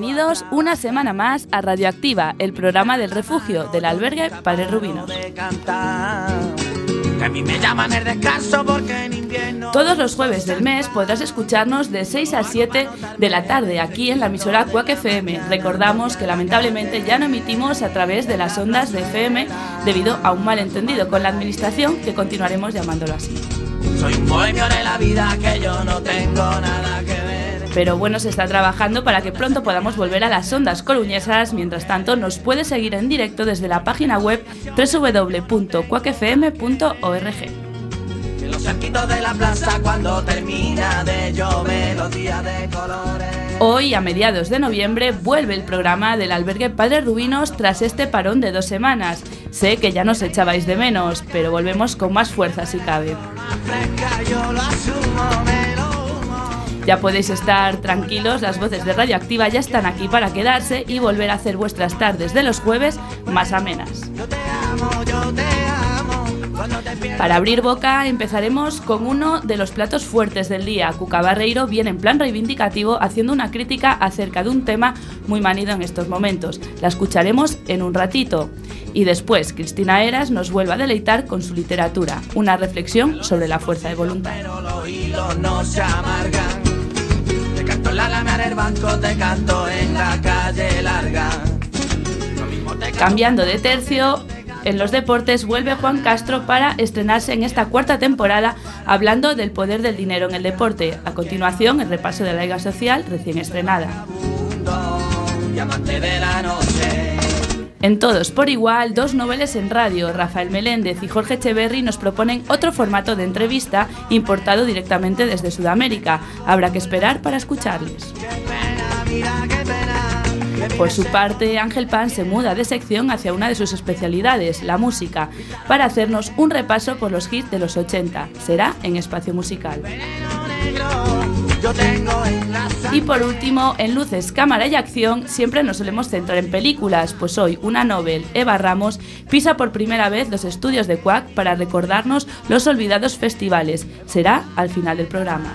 Bienvenidos una semana más a Radioactiva, el programa del refugio del albergue Padre Rubinos. Todos los jueves del mes podrás escucharnos de 6 a 7 de la tarde aquí en la emisora Cuac FM. Recordamos que lamentablemente ya no emitimos a través de las ondas de FM debido a un malentendido con la administración que continuaremos llamándolo así. Soy un bohemio de la vida que yo no tengo nada que ver. Pero bueno, se está trabajando para que pronto podamos volver a las ondas coruñesas. Mientras tanto, nos puede seguir en directo desde la página web www.cuacfm.org. Los cerquitos de la plaza cuando termina de llover los días de colores. Hoy, a mediados de noviembre, vuelve el programa del albergue Padre Rubinos tras este parón de dos semanas. Sé que ya nos echabais de menos, pero volvemos con más fuerza si cabe. Fresca yo lo asumo. Ya podéis estar tranquilos, las voces de Radioactiva ya están aquí para quedarse y volver a hacer vuestras tardes de los jueves más amenas. Para abrir boca empezaremos con uno de los platos fuertes del día. Cuca Barreiro viene en plan reivindicativo haciendo una crítica acerca de un tema muy manido en estos momentos. La escucharemos en un ratito. Y después Cristina Eras nos vuelve a deleitar con su literatura, una reflexión sobre la fuerza de voluntad. Banco, te canto en la calle larga. Cambiando de tercio, en los deportes vuelve Juan Castro para estrenarse en esta cuarta temporada hablando del poder del dinero en el deporte. A continuación, el repaso de la Liga Social recién estrenada. En Todos por igual, dos noveles en radio, Rafael Meléndez y Jorge Echeverry nos proponen otro formato de entrevista importado directamente desde Sudamérica. Habrá que esperar para escucharles. Por su parte, Ángel Pan se muda de sección hacia una de sus especialidades, la música, para hacernos un repaso por los hits de los 80. Será en espacio musical. Y por último, en luces, cámara y acción, siempre nos solemos centrar en películas, pues hoy una novel, Eva Ramos, pisa por primera vez los estudios de Quack para recordarnos los olvidados festivales. Será al final del programa.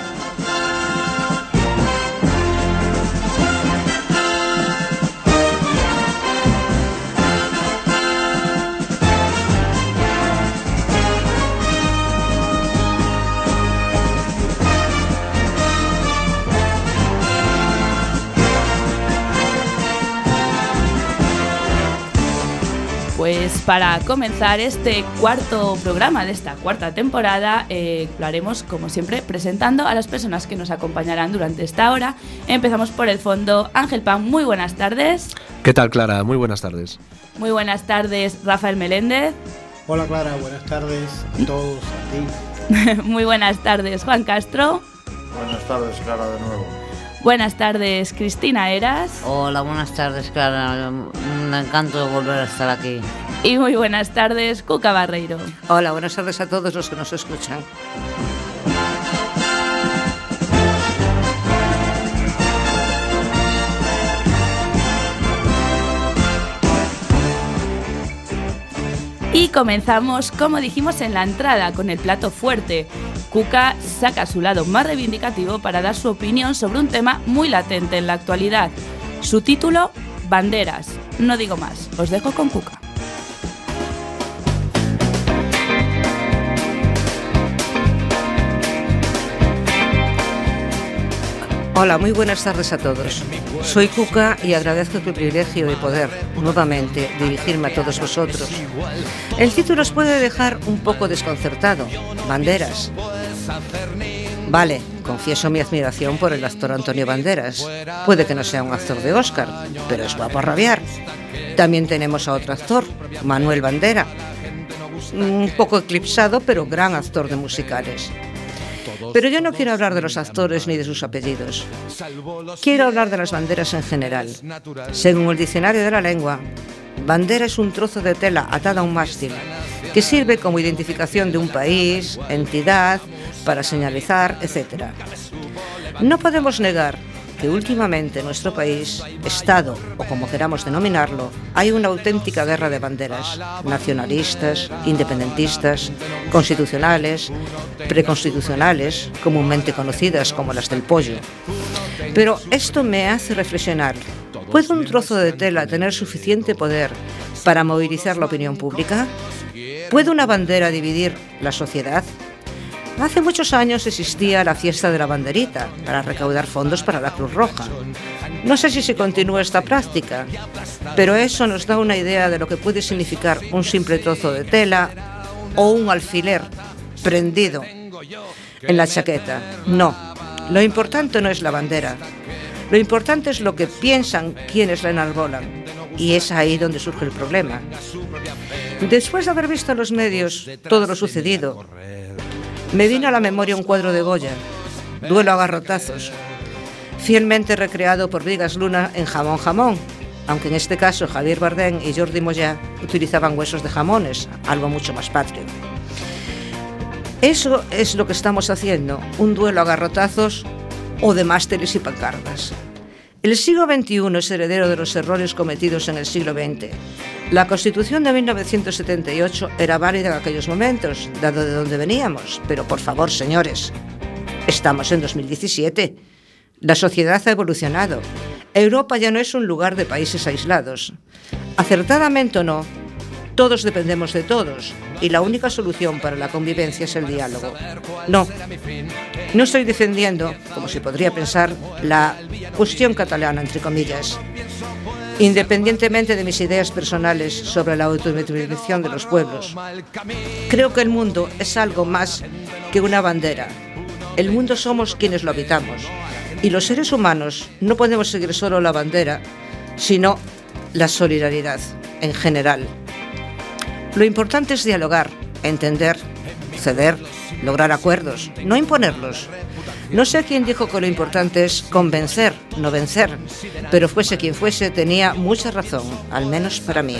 Pues para comenzar este cuarto programa de esta cuarta temporada, eh, lo haremos como siempre presentando a las personas que nos acompañarán durante esta hora. Empezamos por el fondo. Ángel Pan, muy buenas tardes. ¿Qué tal, Clara? Muy buenas tardes. Muy buenas tardes, Rafael Meléndez. Hola Clara, buenas tardes a todos, a ti. muy buenas tardes, Juan Castro. Buenas tardes, Clara, de nuevo. Buenas tardes, Cristina Eras. Hola, buenas tardes, Clara. Un encanto volver a estar aquí. Y muy buenas tardes, Cuca Barreiro. Hola, buenas tardes a todos los que nos escuchan. Y comenzamos, como dijimos en la entrada, con el plato fuerte. Cuca saca su lado más reivindicativo para dar su opinión sobre un tema muy latente en la actualidad. Su título, Banderas. No digo más, os dejo con Cuca. Hola, muy buenas tardes a todos. Soy Cuca y agradezco el privilegio de poder, nuevamente, dirigirme a todos vosotros. El título os puede dejar un poco desconcertado. Banderas. Vale, confieso mi admiración por el actor Antonio Banderas. Puede que no sea un actor de Oscar, pero es guapo a rabiar. También tenemos a otro actor, Manuel Bandera. Un poco eclipsado, pero gran actor de musicales. Pero yo no quiero hablar de los actores ni de sus apellidos. Quiero hablar de las banderas en general. Según el diccionario de la lengua, bandera es un trozo de tela atada a un mástil que sirve como identificación de un país, entidad, para señalizar, etc. No podemos negar que últimamente en nuestro país, Estado o como queramos denominarlo, hay una auténtica guerra de banderas, nacionalistas, independentistas, constitucionales, preconstitucionales, comúnmente conocidas como las del pollo. Pero esto me hace reflexionar. ¿Puede un trozo de tela tener suficiente poder para movilizar la opinión pública? ¿Puede una bandera dividir la sociedad? Hace muchos años existía la fiesta de la banderita para recaudar fondos para la Cruz Roja. No sé si se continúa esta práctica, pero eso nos da una idea de lo que puede significar un simple trozo de tela o un alfiler prendido en la chaqueta. No, lo importante no es la bandera. Lo importante es lo que piensan quienes la enarbolan. Y es ahí donde surge el problema. Después de haber visto en los medios todo lo sucedido, me vino a la memoria un cuadro de Goya, Duelo a garrotazos, fielmente recreado por Vigas Luna en Jamón Jamón, aunque en este caso Javier Bardem y Jordi Moya utilizaban huesos de jamones, algo mucho más patrio. Eso es lo que estamos haciendo, un duelo a garrotazos o de másteres y pancartas. El siglo XXI es heredero de los errores cometidos en el siglo XX. La Constitución de 1978 era válida en aquellos momentos, dado de dónde veníamos, pero por favor, señores, estamos en 2017. La sociedad ha evolucionado. Europa ya no es un lugar de países aislados. Acertadamente o no, todos dependemos de todos y la única solución para la convivencia es el diálogo. No, no estoy defendiendo, como se podría pensar, la cuestión catalana, entre comillas. Independientemente de mis ideas personales sobre la autodeterminación de los pueblos, creo que el mundo es algo más que una bandera. El mundo somos quienes lo habitamos y los seres humanos no podemos seguir solo la bandera, sino la solidaridad en general. Lo importante es dialogar, entender, ceder, lograr acuerdos, no imponerlos. No sé quién dijo que lo importante es convencer, no vencer, pero fuese quien fuese, tenía mucha razón, al menos para mí.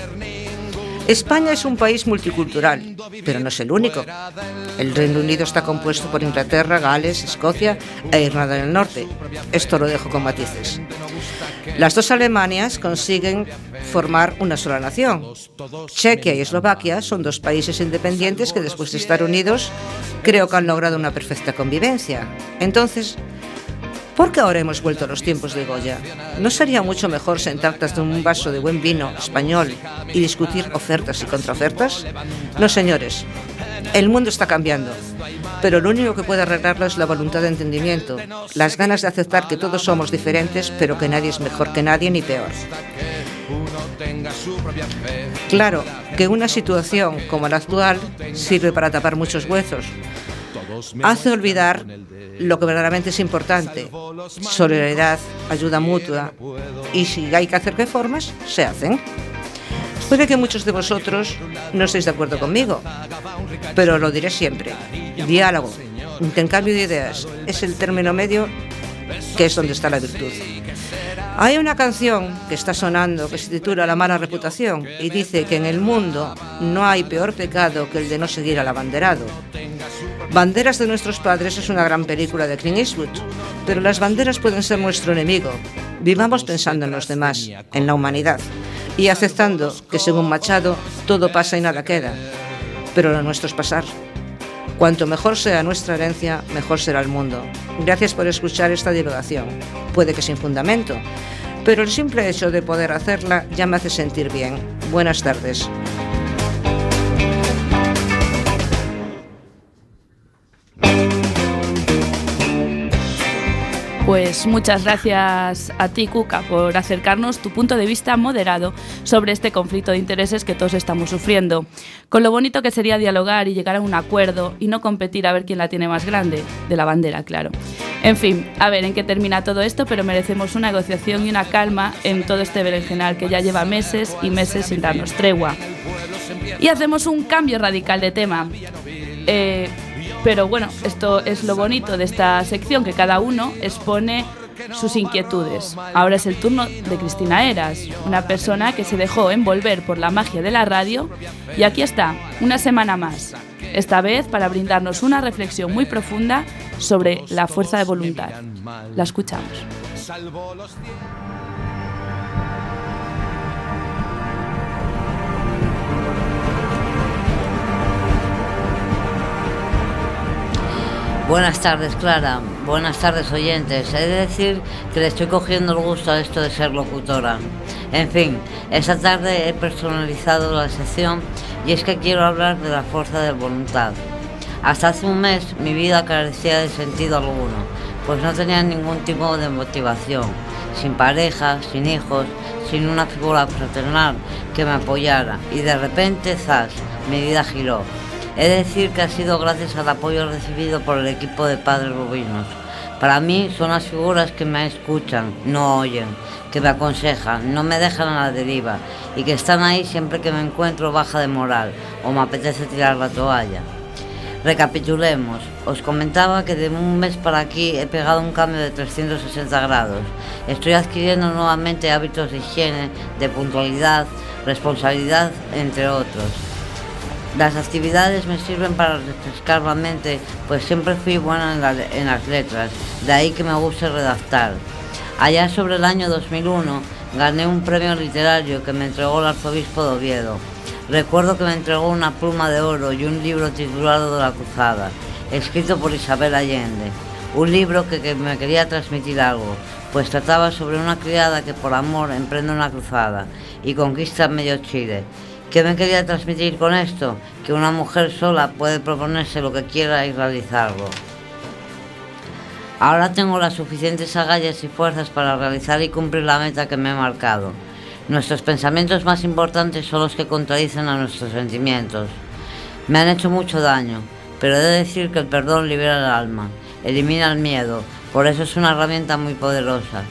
España es un país multicultural, pero no es el único. El Reino Unido está compuesto por Inglaterra, Gales, Escocia e Irlanda del Norte. Esto lo dejo con matices. Las dos Alemanias consiguen formar una sola nación. Chequia y Eslovaquia son dos países independientes que después de estar unidos creo que han logrado una perfecta convivencia. Entonces, ¿por qué ahora hemos vuelto a los tiempos de Goya? ¿No sería mucho mejor sentar de un vaso de buen vino español y discutir ofertas y contraofertas? No, señores. El mundo está cambiando, pero lo único que puede arreglarlo es la voluntad de entendimiento, las ganas de aceptar que todos somos diferentes, pero que nadie es mejor que nadie ni peor. Claro que una situación como la actual sirve para tapar muchos huesos. Hace olvidar lo que verdaderamente es importante, solidaridad, ayuda mutua, y si hay que hacer reformas, se hacen. Puede que muchos de vosotros no estéis de acuerdo conmigo, pero lo diré siempre. Diálogo, intercambio de ideas, es el término medio que es donde está la virtud. Hay una canción que está sonando que se titula La mala reputación y dice que en el mundo no hay peor pecado que el de no seguir al abanderado. Banderas de nuestros padres es una gran película de Clint Eastwood, pero las banderas pueden ser nuestro enemigo. Vivamos pensando en los demás, en la humanidad, y aceptando que según Machado todo pasa y nada queda. Pero lo nuestro es pasar. Cuanto mejor sea nuestra herencia, mejor será el mundo. Gracias por escuchar esta divulgación. Puede que sin fundamento, pero el simple hecho de poder hacerla ya me hace sentir bien. Buenas tardes. Pues muchas gracias a ti, Cuca, por acercarnos tu punto de vista moderado sobre este conflicto de intereses que todos estamos sufriendo. Con lo bonito que sería dialogar y llegar a un acuerdo y no competir a ver quién la tiene más grande, de la bandera, claro. En fin, a ver en qué termina todo esto, pero merecemos una negociación y una calma en todo este berenjenal que ya lleva meses y meses sin darnos tregua. Y hacemos un cambio radical de tema. Eh, pero bueno, esto es lo bonito de esta sección, que cada uno expone sus inquietudes. Ahora es el turno de Cristina Eras, una persona que se dejó envolver por la magia de la radio y aquí está, una semana más, esta vez para brindarnos una reflexión muy profunda sobre la fuerza de voluntad. La escuchamos. Buenas tardes, Clara. Buenas tardes, oyentes. He de decir que le estoy cogiendo el gusto a esto de ser locutora. En fin, esta tarde he personalizado la sección y es que quiero hablar de la fuerza de voluntad. Hasta hace un mes mi vida carecía de sentido alguno, pues no tenía ningún tipo de motivación, sin pareja, sin hijos, sin una figura fraternal que me apoyara y de repente, zas, mi vida giró. He de decir que ha sido gracias al apoyo recibido por el equipo de Padres Rubinos. Para mí son las figuras que me escuchan, no oyen, que me aconsejan, no me dejan a la deriva y que están ahí siempre que me encuentro baja de moral o me apetece tirar la toalla. Recapitulemos. Os comentaba que de un mes para aquí he pegado un cambio de 360 grados. Estoy adquiriendo nuevamente hábitos de higiene, de puntualidad, responsabilidad, entre otros. Las actividades me sirven para refrescar la mente, pues siempre fui buena en, la- en las letras, de ahí que me guste redactar. Allá sobre el año 2001 gané un premio literario que me entregó el arzobispo de Oviedo. Recuerdo que me entregó una pluma de oro y un libro titulado de la cruzada, escrito por Isabel Allende. Un libro que, que me quería transmitir algo, pues trataba sobre una criada que por amor emprende una cruzada y conquista medio Chile. ¿Qué me quería transmitir con esto? Que una mujer sola puede proponerse lo que quiera y realizarlo. Ahora tengo las suficientes agallas y fuerzas para realizar y cumplir la meta que me he marcado. Nuestros pensamientos más importantes son los que contradicen a nuestros sentimientos. Me han hecho mucho daño, pero he de decir que el perdón libera el alma, elimina el miedo, por eso es una herramienta muy poderosa.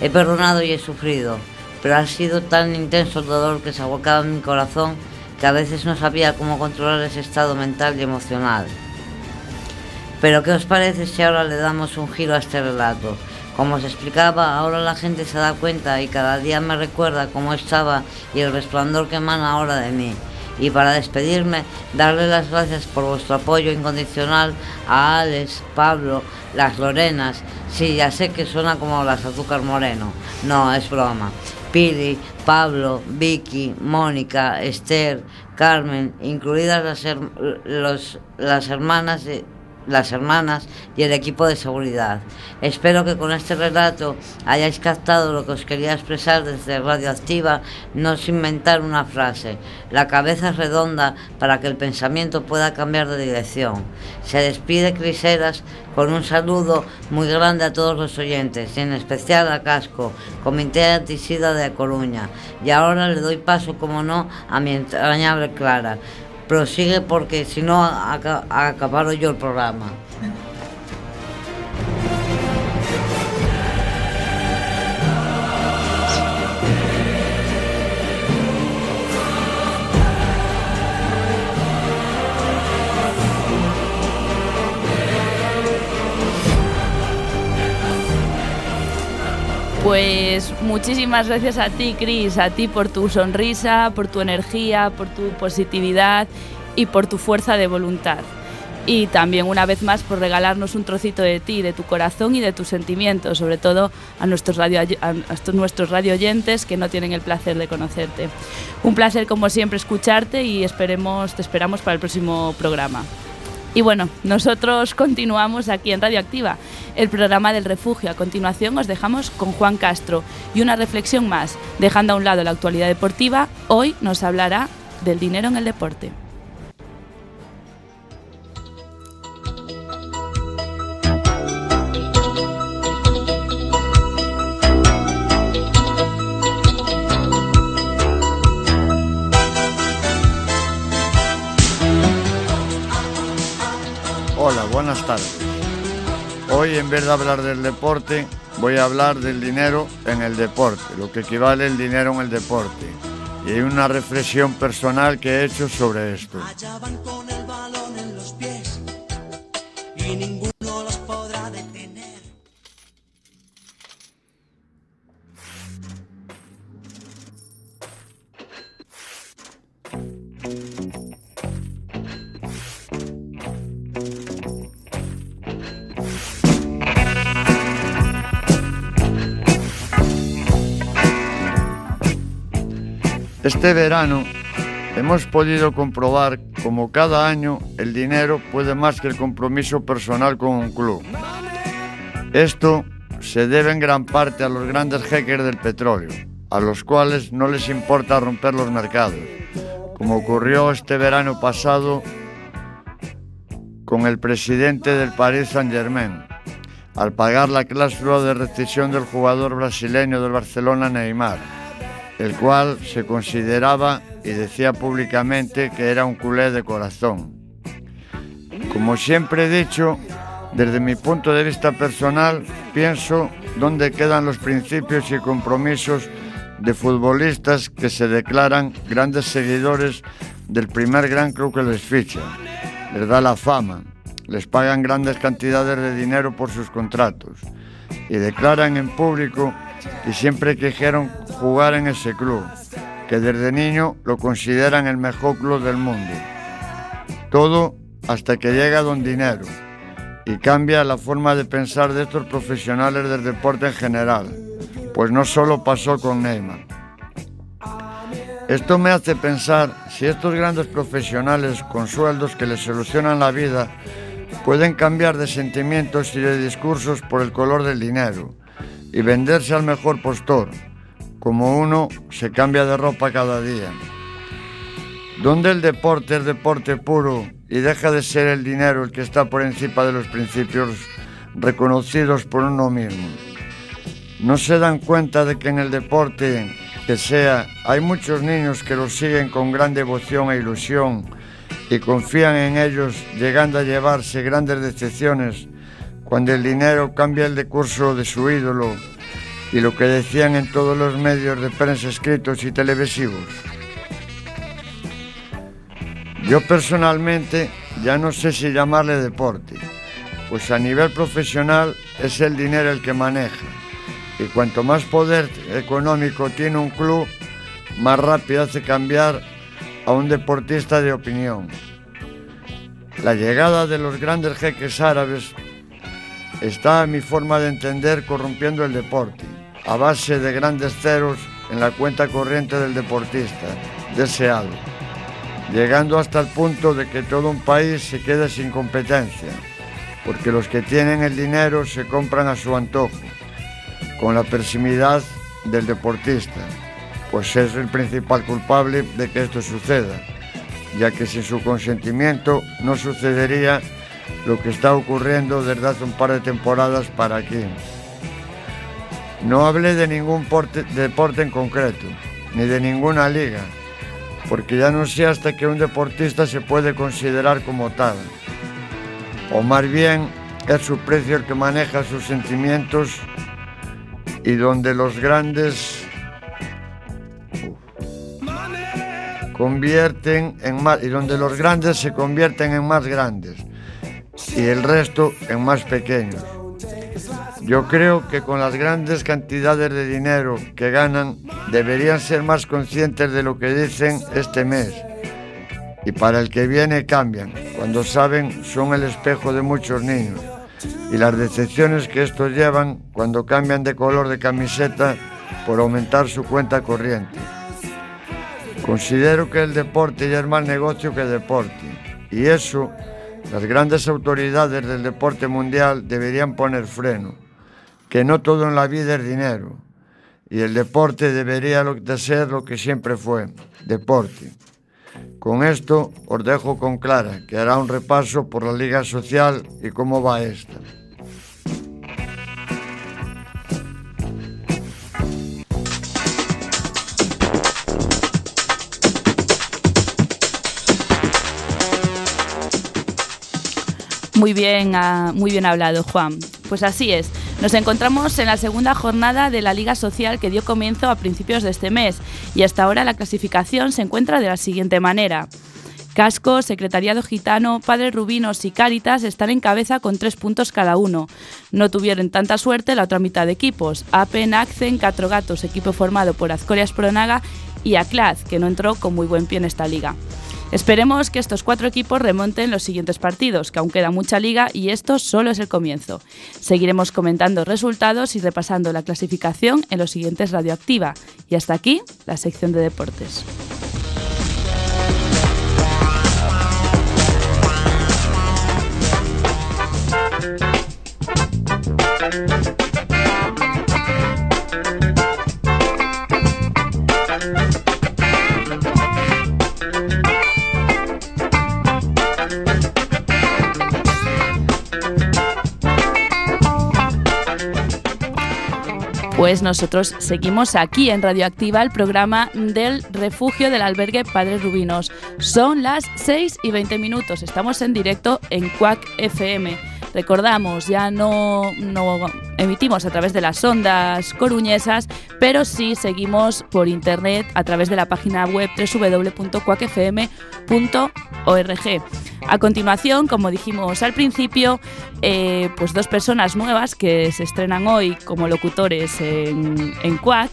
He perdonado y he sufrido, pero ha sido tan intenso el dolor que se abocaba en mi corazón que a veces no sabía cómo controlar ese estado mental y emocional. Pero ¿qué os parece si ahora le damos un giro a este relato? Como os explicaba, ahora la gente se da cuenta y cada día me recuerda cómo estaba y el resplandor que emana ahora de mí. Y para despedirme, darle las gracias por vuestro apoyo incondicional a Alex, Pablo, las Lorenas. Sí, ya sé que suena como las azúcar moreno. No, es broma. Pili, Pablo, Vicky, Mónica, Esther, Carmen, incluidas las, her- los- las hermanas de- las hermanas y el equipo de seguridad. Espero que con este relato hayáis captado lo que os quería expresar desde Radioactiva, no sin inventar una frase. La cabeza es redonda para que el pensamiento pueda cambiar de dirección. Se despide Criseras con un saludo muy grande a todos los oyentes en especial a Casco, Comité Antisida de Coruña. Y ahora le doy paso, como no, a mi entrañable Clara. Prosigue porque si no aca- acaparo yo el programa. Pues muchísimas gracias a ti, Cris, a ti por tu sonrisa, por tu energía, por tu positividad y por tu fuerza de voluntad. Y también una vez más por regalarnos un trocito de ti, de tu corazón y de tus sentimientos, sobre todo a nuestros radio, a nuestros radio oyentes que no tienen el placer de conocerte. Un placer como siempre escucharte y esperemos, te esperamos para el próximo programa. Y bueno, nosotros continuamos aquí en Radioactiva, el programa del refugio. A continuación os dejamos con Juan Castro y una reflexión más. Dejando a un lado la actualidad deportiva, hoy nos hablará del dinero en el deporte. En vez de hablar del deporte, voy a hablar del dinero en el deporte, lo que equivale el dinero en el deporte. Y hay una reflexión personal que he hecho sobre esto. Este verano hemos podido comprobar como cada año el dinero puede más que el compromiso personal con un club. Esto se debe en gran parte a los grandes jeques del petróleo, a los cuales no les importa romper los mercados, como ocurrió este verano pasado con el presidente del Paris Saint-Germain, al pagar la cláusula de rescisión del jugador brasileño del Barcelona Neymar, el cual se consideraba y decía públicamente que era un culé de corazón. Como siempre he dicho, desde mi punto de vista personal, pienso dónde quedan los principios y compromisos de futbolistas que se declaran grandes seguidores del primer gran club que les ficha. Les da la fama, les pagan grandes cantidades de dinero por sus contratos y declaran en público que siempre quisieron jugar en ese club, que desde niño lo consideran el mejor club del mundo. Todo hasta que llega Don Dinero y cambia la forma de pensar de estos profesionales del deporte en general, pues no solo pasó con Neymar. Esto me hace pensar si estos grandes profesionales con sueldos que les solucionan la vida pueden cambiar de sentimientos y de discursos por el color del dinero y venderse al mejor postor, como uno se cambia de ropa cada día. Donde el deporte es deporte puro y deja de ser el dinero el que está por encima de los principios reconocidos por uno mismo. No se dan cuenta de que en el deporte que sea, hay muchos niños que lo siguen con gran devoción e ilusión y confían en ellos, llegando a llevarse grandes decepciones cuando el dinero cambia el decurso de su ídolo y lo que decían en todos los medios de prensa escritos y televisivos. Yo personalmente ya no sé si llamarle deporte, pues a nivel profesional es el dinero el que maneja y cuanto más poder económico tiene un club, más rápido hace cambiar a un deportista de opinión. La llegada de los grandes jeques árabes está, mi forma de entender, corrompiendo el deporte, a base de grandes ceros en la cuenta corriente del deportista, deseado, llegando hasta el punto de que todo un país se quede sin competencia, porque los que tienen el dinero se compran a su antojo, con la persimidad del deportista, pues es el principal culpable de que esto suceda, ya que sin su consentimiento no sucedería lo que está ocurriendo desde hace un par de temporadas para aquí. No hablé de ningún deporte en concreto, ni de ninguna liga, porque ya no sé hasta que un deportista se puede considerar como tal. O más bien es su precio el que maneja sus sentimientos y donde los grandes convierten en más y donde los grandes se convierten en más grandes y el resto en más pequeños. Yo creo que con las grandes cantidades de dinero que ganan deberían ser más conscientes de lo que dicen este mes y para el que viene cambian, cuando saben son el espejo de muchos niños y las decepciones que estos llevan cuando cambian de color de camiseta por aumentar su cuenta corriente. Considero que el deporte ya es más negocio que deporte y eso Las grandes autoridades del deporte mundial deberían poner freno, que no todo en la vida es dinero, y el deporte debería de ser lo que siempre fue, deporte. Con esto os dejo con Clara, que hará un repaso por la Liga Social y cómo va esta. Muy bien, ah, muy bien hablado, Juan. Pues así es. Nos encontramos en la segunda jornada de la Liga Social que dio comienzo a principios de este mes y hasta ahora la clasificación se encuentra de la siguiente manera. Casco, Secretariado Gitano, Padres Rubinos y Cáritas están en cabeza con tres puntos cada uno. No tuvieron tanta suerte la otra mitad de equipos. Apen, Accen, Catro Gatos, equipo formado por Azcorias Pronaga y Aclaz, que no entró con muy buen pie en esta liga. Esperemos que estos cuatro equipos remonten los siguientes partidos, que aún queda mucha liga y esto solo es el comienzo. Seguiremos comentando resultados y repasando la clasificación en los siguientes Radioactiva. Y hasta aquí la sección de deportes. Pues nosotros seguimos aquí en Radioactiva, el programa del refugio del albergue Padres Rubinos. Son las 6 y 20 minutos, estamos en directo en Quack FM. Recordamos, ya no, no emitimos a través de las ondas coruñesas, pero sí seguimos por internet a través de la página web www.cuacfm.org. A continuación, como dijimos al principio, eh, pues dos personas nuevas que se estrenan hoy como locutores en, en Quack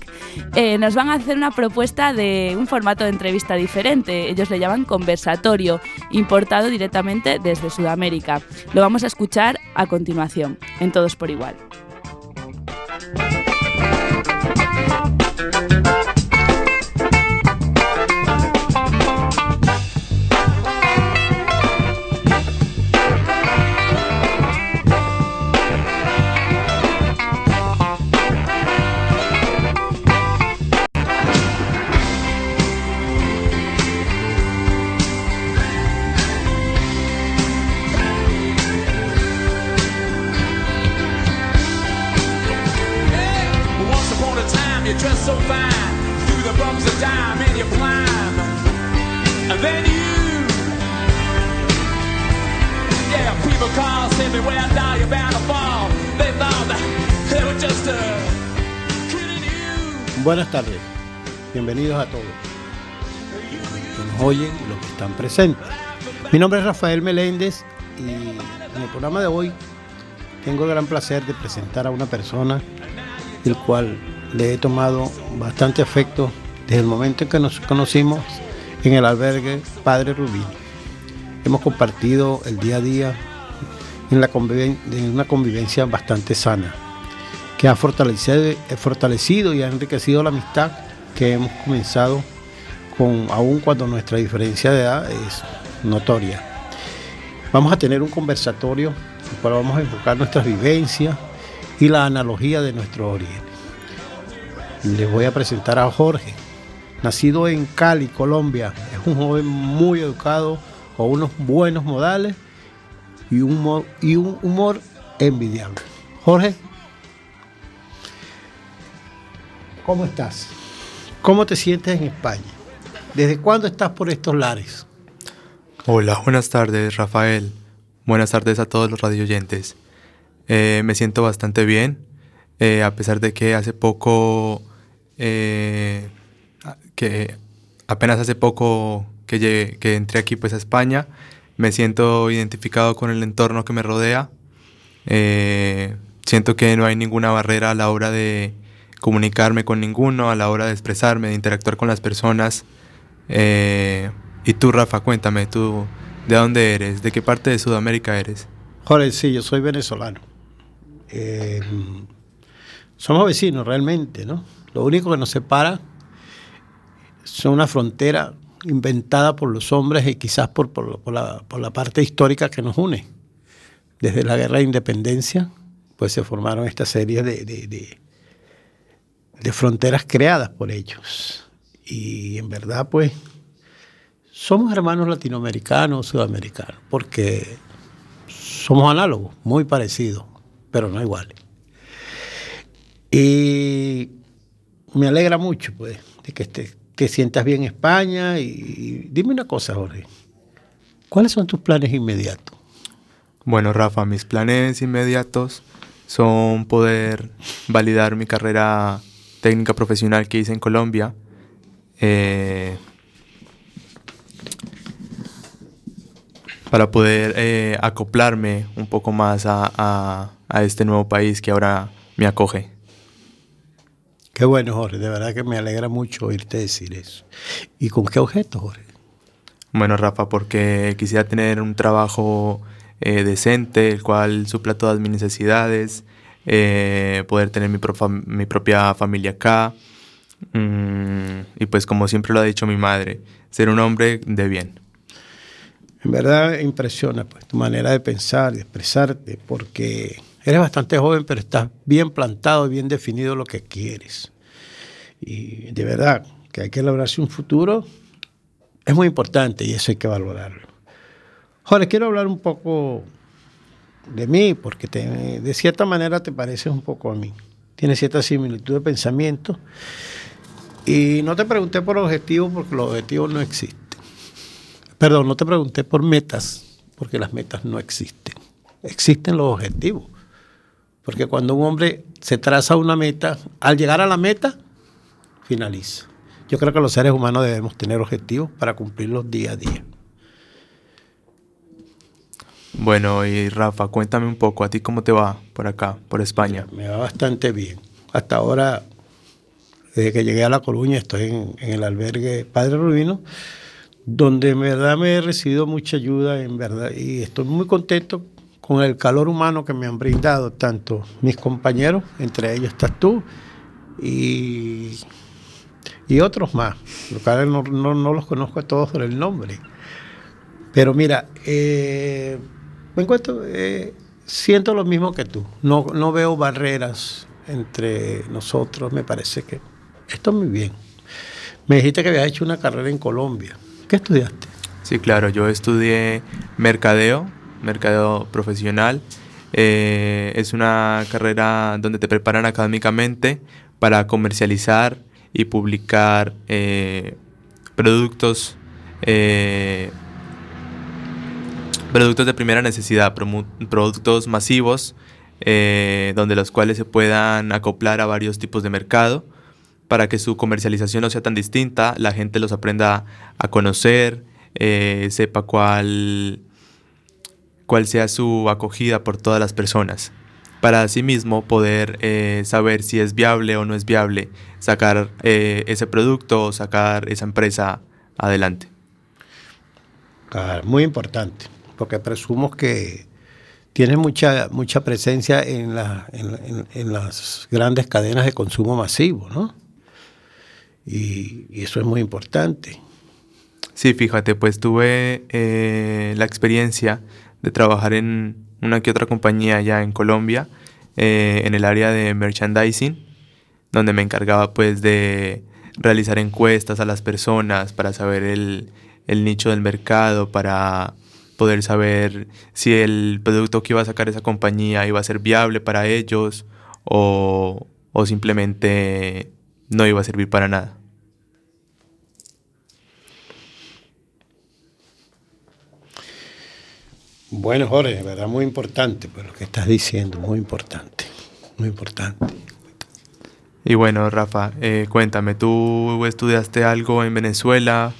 eh, nos van a hacer una propuesta de un formato de entrevista diferente. Ellos le llaman conversatorio, importado directamente desde Sudamérica. Lo vamos a escuchar a continuación, en Todos por Igual. Buenas tardes, bienvenidos a todos, que nos oyen y los que están presentes. Mi nombre es Rafael Meléndez y en el programa de hoy tengo el gran placer de presentar a una persona del cual le he tomado bastante afecto desde el momento en que nos conocimos en el albergue Padre Rubí. Hemos compartido el día a día en una convivencia bastante sana que ha fortalecido, fortalecido y ha enriquecido la amistad que hemos comenzado con aún cuando nuestra diferencia de edad es notoria. Vamos a tener un conversatorio en el cual vamos a enfocar nuestras vivencias y la analogía de nuestro origen. Les voy a presentar a Jorge, nacido en Cali, Colombia. Es un joven muy educado, con unos buenos modales y un y un humor envidiable. Jorge, ¿Cómo estás? ¿Cómo te sientes en España? ¿Desde cuándo estás por estos lares? Hola, buenas tardes, Rafael. Buenas tardes a todos los radioyentes. Eh, me siento bastante bien, eh, a pesar de que hace poco, eh, que apenas hace poco que, que entré aquí pues a España, me siento identificado con el entorno que me rodea. siento que no hay ninguna barrera a la hora de comunicarme con ninguno a la hora de expresarme, de interactuar con las personas. Eh, y tú, Rafa, cuéntame, tú, ¿de dónde eres? ¿De qué parte de Sudamérica eres? Jorge, sí, yo soy venezolano. Eh, somos vecinos realmente, ¿no? Lo único que nos separa son una frontera inventada por los hombres y quizás por, la, parte histórica que nos une. Desde la guerra de independencia, pues se formaron esta serie de fronteras creadas por ellos. Y en verdad, pues, somos hermanos latinoamericanos, sudamericanos, porque somos análogos, muy parecidos, pero no iguales. Y me alegra mucho, pues, de que te, sientas bien en España. Y dime una cosa, Jorge, ¿cuáles son tus planes inmediatos? Bueno, Rafa, mis planes inmediatos son poder validar mi carrera técnica profesional que hice en Colombia. Eh, para poder eh, acoplarme un poco más a, este nuevo país que ahora me acoge. Qué bueno, Jorge, de verdad que me alegra mucho oírte decir eso. ¿Y con qué objeto, Jorge? Bueno, Rafa, porque quisiera tener un trabajo eh, decente, el cual supla todas mis necesidades, eh, poder tener mi, mi, propia familia acá. Mm, y pues como siempre lo ha dicho mi madre, ser un hombre de bien. En verdad impresiona pues, tu manera de pensar, de expresarte, porque eres bastante joven, pero estás bien plantado, bien definido lo que quieres. Y de verdad que hay que lograrse un futuro es muy importante y eso hay que valorarlo. Jorge, quiero hablar un poco de mí, porque de cierta manera te pareces un poco a mí. Tienes cierta similitud de pensamiento. Y no te pregunté por objetivos, porque los objetivos no existen. Perdón, no te pregunté por metas, porque las metas no existen. Existen los objetivos. Porque cuando un hombre se traza una meta, al llegar a la meta, finaliza. Yo creo que los seres humanos debemos tener objetivos para cumplirlos día a día. Bueno, y Rafa, cuéntame un poco, ¿a ti cómo te va por acá, por España? me va bastante bien. Hasta ahora, desde que llegué a La Coruña, estoy en, el albergue Padre Rubino donde en verdad me he recibido mucha ayuda, en verdad, y estoy muy contento con el calor humano que me han brindado tanto mis compañeros, entre ellos estás tú, y, y otros más, los cuales no, no, los conozco a todos por el nombre. Pero mira, eh, me encuentro, eh, siento lo mismo que tú, no, no veo barreras entre nosotros, me parece que esto es muy bien. Me dijiste que habías hecho una carrera en Colombia. ¿Qué estudiaste? Sí, claro, yo estudié mercadeo, mercadeo profesional. Eh, es una carrera donde te preparan académicamente para comercializar y publicar eh, productos, productos de primera necesidad, productos masivos, donde los cuales se puedan acoplar a varios tipos de mercado para que su comercialización no sea tan distinta, la gente los aprenda a conocer, eh, sepa cuál, cuál sea su acogida por todas las personas, para asimismo poder eh, saber si es viable o no es viable sacar eh, ese producto o sacar esa empresa adelante. muy importante, porque presumo que tiene mucha, mucha presencia en, en las grandes cadenas de consumo masivo, ¿no? Y, eso es muy importante. Sí, fíjate, pues tuve eh, la experiencia de trabajar en una que otra compañía allá en Colombia, eh, en el área de merchandising, donde me encargaba pues de realizar encuestas a las personas para saber el, el nicho del mercado, para poder saber si el producto que iba a sacar esa compañía iba a ser viable para ellos o, o simplemente no iba a servir para nada. Bueno, Jorge, de verdad muy importante, pues lo que estás diciendo, muy importante, muy importante. Y bueno, Rafa, eh, cuéntame, ¿tú estudiaste algo en Venezuela?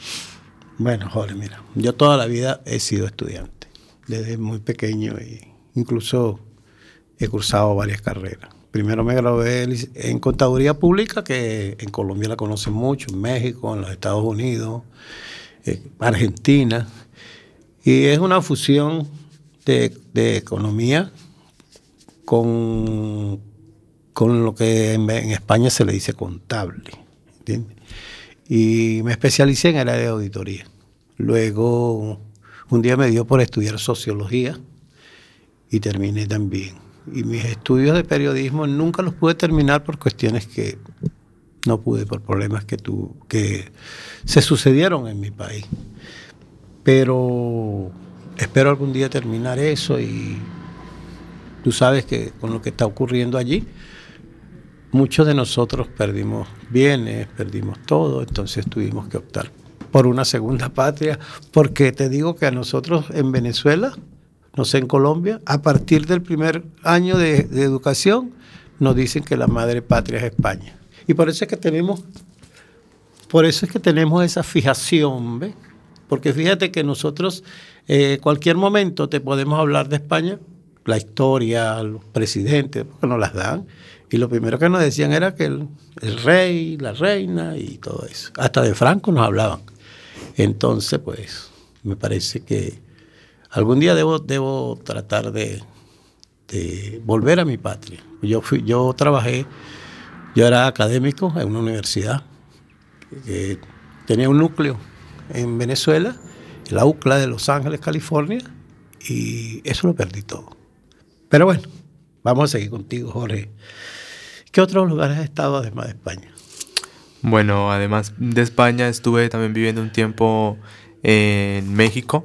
Bueno, Jorge, mira, yo toda la vida he sido estudiante, desde muy pequeño e incluso he cursado varias carreras. Primero me gradué en Contaduría Pública, que en Colombia la conocen mucho, en México, en los Estados Unidos, en Argentina. Y es una fusión de, economía con, con lo que en, España se le dice contable. Y me especialicé en el área de auditoría. Luego, un día me dio por estudiar sociología y terminé también y mis estudios de periodismo nunca los pude terminar por cuestiones que no pude, por problemas que, tu, que se sucedieron en mi país. Pero espero algún día terminar eso y tú sabes que con lo que está ocurriendo allí, muchos de nosotros perdimos bienes, perdimos todo, entonces tuvimos que optar por una segunda patria, porque te digo que a nosotros en Venezuela no sé, en Colombia, a partir del primer año de, educación, nos dicen que la madre patria es España. Y por eso es que tenemos, por eso es que tenemos esa fijación, ¿ves? Porque fíjate que nosotros, eh, cualquier momento te podemos hablar de España, la historia, los presidentes, porque nos las dan. Y lo primero que nos decían era que el, el, rey, la reina y todo eso. Hasta de Franco nos hablaban. Entonces, pues, Me parece que algún día debo, debo tratar de, volver a mi patria. Yo, fui, yo trabajé, yo era académico en una universidad que tenía un núcleo en Venezuela, la UCLA de Los Ángeles, California, y eso lo perdí todo. Pero bueno, vamos a seguir contigo, Jorge. ¿Qué otros lugares has estado además de España? Bueno, además de España estuve también viviendo un tiempo en México,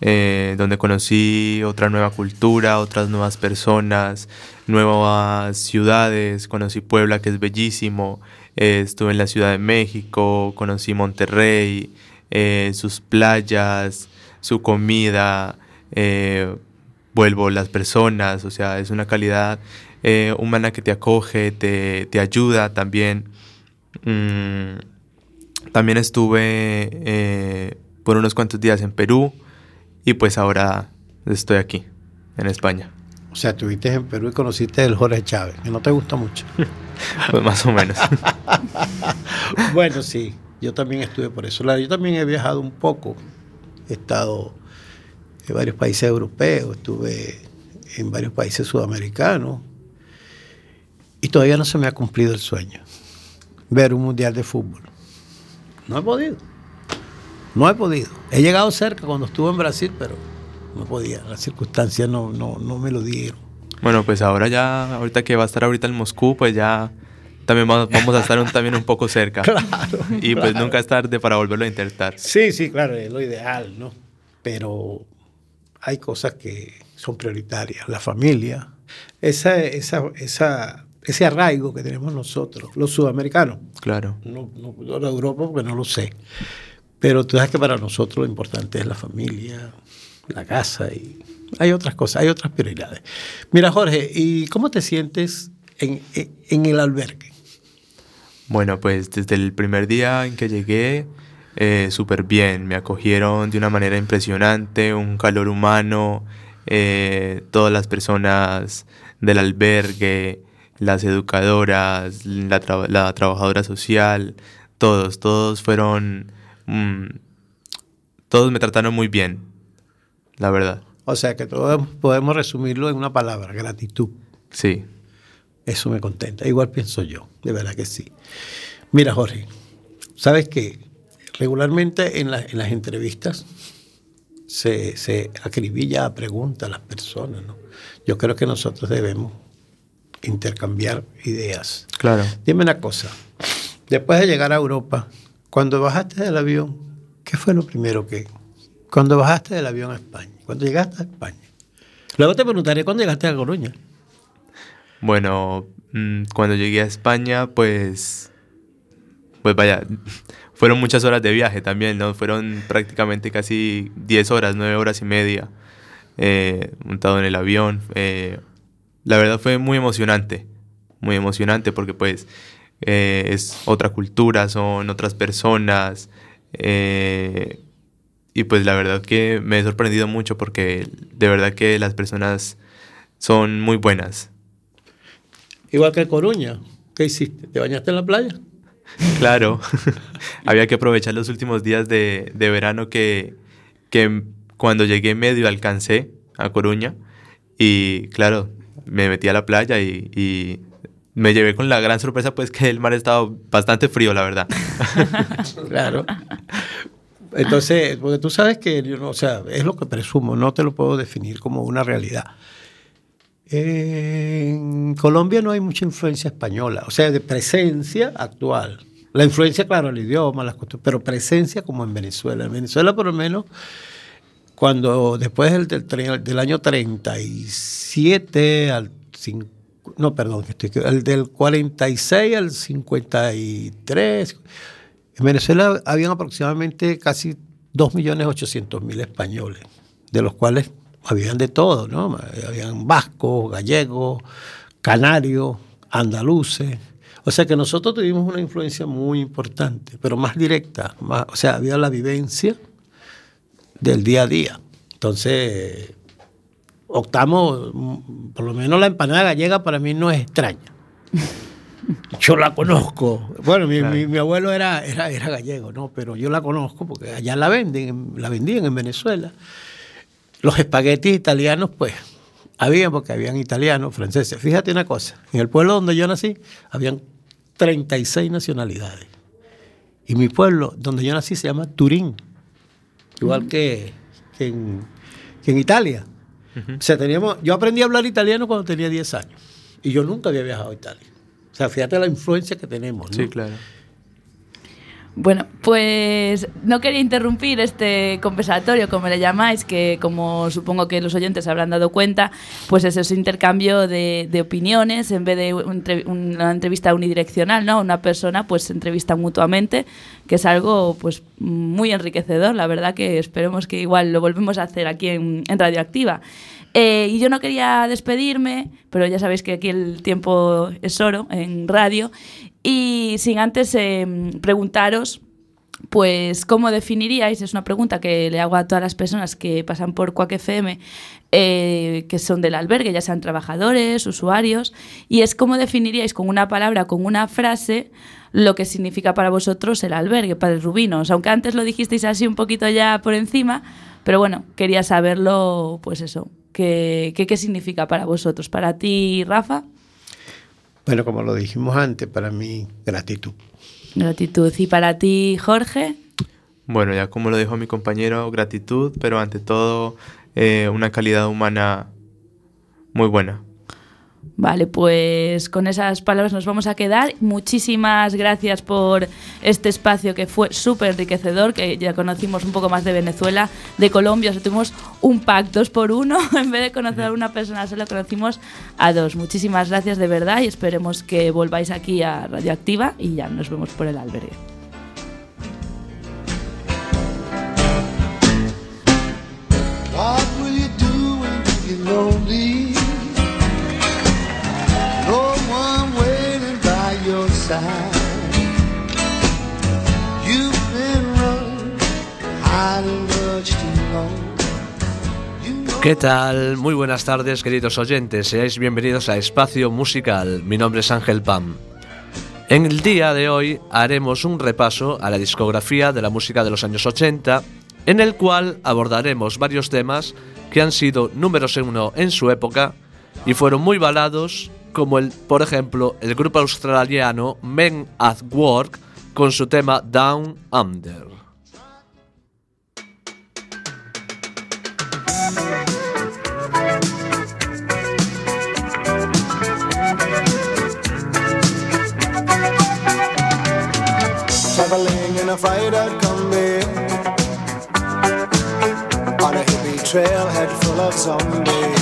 eh, donde conocí otra nueva cultura, otras nuevas personas, nuevas ciudades, conocí Puebla que es bellísimo, eh, estuve en la Ciudad de México, conocí Monterrey, eh, sus playas, su comida, vuelvo las personas, o sea, es una calidad humana que te acoge, te, te ayuda también. Mm, también estuve por unos cuantos días en Perú y pues ahora estoy aquí, en España. O sea, estuviste en Perú y conociste el Jorge Chávez, que no te gusta mucho. pues más o menos. bueno, sí, yo también estuve por eso. Yo también he viajado un poco. He estado en varios países europeos, estuve en varios países sudamericanos y todavía no se me ha cumplido el sueño. Ver un mundial de fútbol. No he podido. No he podido. He llegado cerca cuando estuve en Brasil, pero no podía. Las circunstancias no, no, no me lo dieron. Bueno, pues ahora ya, ahorita que va a estar ahorita en Moscú, pues ya también vamos a estar un, también un poco cerca. Claro. Y pues nunca es tarde para volverlo a intentar. Sí, sí, claro, es lo ideal, ¿no? Pero hay cosas que son prioritarias. La familia, esa, esa, esa, ese arraigo que tenemos nosotros, los sudamericanos. Claro. No, no, de Europa porque no lo sé. Pero tú sabes que para nosotros lo importante es la familia, la casa y hay otras cosas, hay otras prioridades. Mira, Jorge, ¿y cómo te sientes en, el albergue? Bueno, pues desde el primer día en que llegué, eh, súper bien. Me acogieron de una manera impresionante, un calor humano, eh, todas las personas del albergue, las educadoras, la, la trabajadora social, todos, todos fueron Mm, todos me trataron muy bien, la verdad. O sea que todos podemos resumirlo en una palabra, gratitud. Sí. Eso me contenta. Igual pienso yo, de verdad que sí. Mira, Jorge, sabes que regularmente en, en las entrevistas se, se, acribilla a preguntas a las personas, ¿no? Yo creo que nosotros debemos intercambiar ideas. Claro. Dime una cosa. Después de llegar a Europa, cuando bajaste del avión, ¿qué fue lo primero que... Cuando bajaste del avión a España, cuando llegaste a España. Luego te preguntaré cuándo llegaste a Coruña. Bueno, mm, cuando llegué a España, pues... Pues vaya, fueron muchas horas de viaje también, ¿no? Fueron prácticamente casi 10 horas, 9 horas y media eh, montado en el avión. Eh, la verdad fue muy emocionante, muy emocionante porque pues eh, es otra cultura, son otras personas. Eh, y pues la verdad que me he sorprendido mucho porque de verdad que las personas son muy buenas. Igual que Coruña, ¿qué hiciste? ¿Te bañaste en la playa? Claro, había que aprovechar los últimos días de, de verano que, que cuando llegué medio alcancé a Coruña y claro, me metí a la playa y, me llevé con la gran sorpresa pues que el mar estaba bastante frío, la verdad. claro. Entonces, porque tú sabes que, o sea, es lo que presumo, no te lo puedo definir como una realidad. En Colombia no hay mucha influencia española, o sea, de presencia actual. La influencia, claro, el idioma, las costumbres, pero presencia como en Venezuela. En Venezuela, por lo menos, cuando después del, del, del año 37 al 50, no, perdón, estoy, el del 46 al 53. En Venezuela habían aproximadamente casi 2.800.000 españoles, de los cuales habían de todo, ¿no? Habían vascos, gallegos, canarios, andaluces. O sea que nosotros tuvimos una influencia muy importante, pero más directa. Más, o sea, había la vivencia del día a día. Entonces, optamos, por lo menos la empanada gallega para mí no es extraña. Yo la conozco. Bueno, mi, mi, mi abuelo era, era, era gallego, ¿no? Pero yo la conozco porque allá la venden, la vendían en Venezuela. Los espaguetis italianos, pues, habían porque habían italianos, franceses. Fíjate una cosa, en el pueblo donde yo nací, habían 36 nacionalidades. Y mi pueblo, donde yo nací, se llama Turín, igual que, que en, que en Italia. O sea, teníamos, yo aprendí a hablar italiano cuando tenía 10 años. Y yo nunca había viajado a Italia. O sea, fíjate la influencia que tenemos. ¿no? Sí, claro. Bueno, pues no quería interrumpir este conversatorio, como le llamáis, que como supongo que los oyentes habrán dado cuenta, pues es ese intercambio de, opiniones en vez de una entrevista unidireccional, ¿no? Una persona pues se entrevista mutuamente, que es algo pues muy enriquecedor, la verdad que esperemos que igual lo volvemos a hacer aquí en, en Radioactiva. Eh, y yo no quería despedirme, pero ya sabéis que aquí el tiempo es oro en radio. Y sin antes eh, preguntaros, pues, ¿cómo definiríais? Es una pregunta que le hago a todas las personas que pasan por Quack eh, que son del albergue, ya sean trabajadores, usuarios, y es cómo definiríais con una palabra, con una frase, lo que significa para vosotros el albergue, para el Rubinos. Aunque antes lo dijisteis así un poquito ya por encima, pero bueno, quería saberlo, pues eso, ¿qué, qué, qué significa para vosotros? Para ti, Rafa, Bueno, como lo dijimos antes, para mí, gratitud. gratitud. Y para ti, Jorge, Bueno, ya como lo dijo mi compañero, gratitud, pero ante todo eh, una calidad humana muy buena. Vale, pues con esas palabras nos vamos a quedar. Muchísimas gracias por este espacio que fue súper enriquecedor, que ya conocimos un poco más de Venezuela, de Colombia, o tuvimos un pack dos por uno, en vez de conocer a una persona solo conocimos a dos. Muchísimas gracias de verdad y esperemos que volváis aquí a Radioactiva y ya nos vemos por el albergue. What ¿Qué tal? Muy buenas tardes, queridos oyentes. Seáis bienvenidos a Espacio Musical. Mi nombre es Ángel Pam. En el día de hoy haremos un repaso a la discografía de la música de los años 80, en el cual abordaremos varios temas que han sido números uno en su época y fueron muy balados, como el, por ejemplo, el grupo australiano Men at Work con su tema Down Under. traveling in a fried out Kombi on a hippie trailhead full of zombies.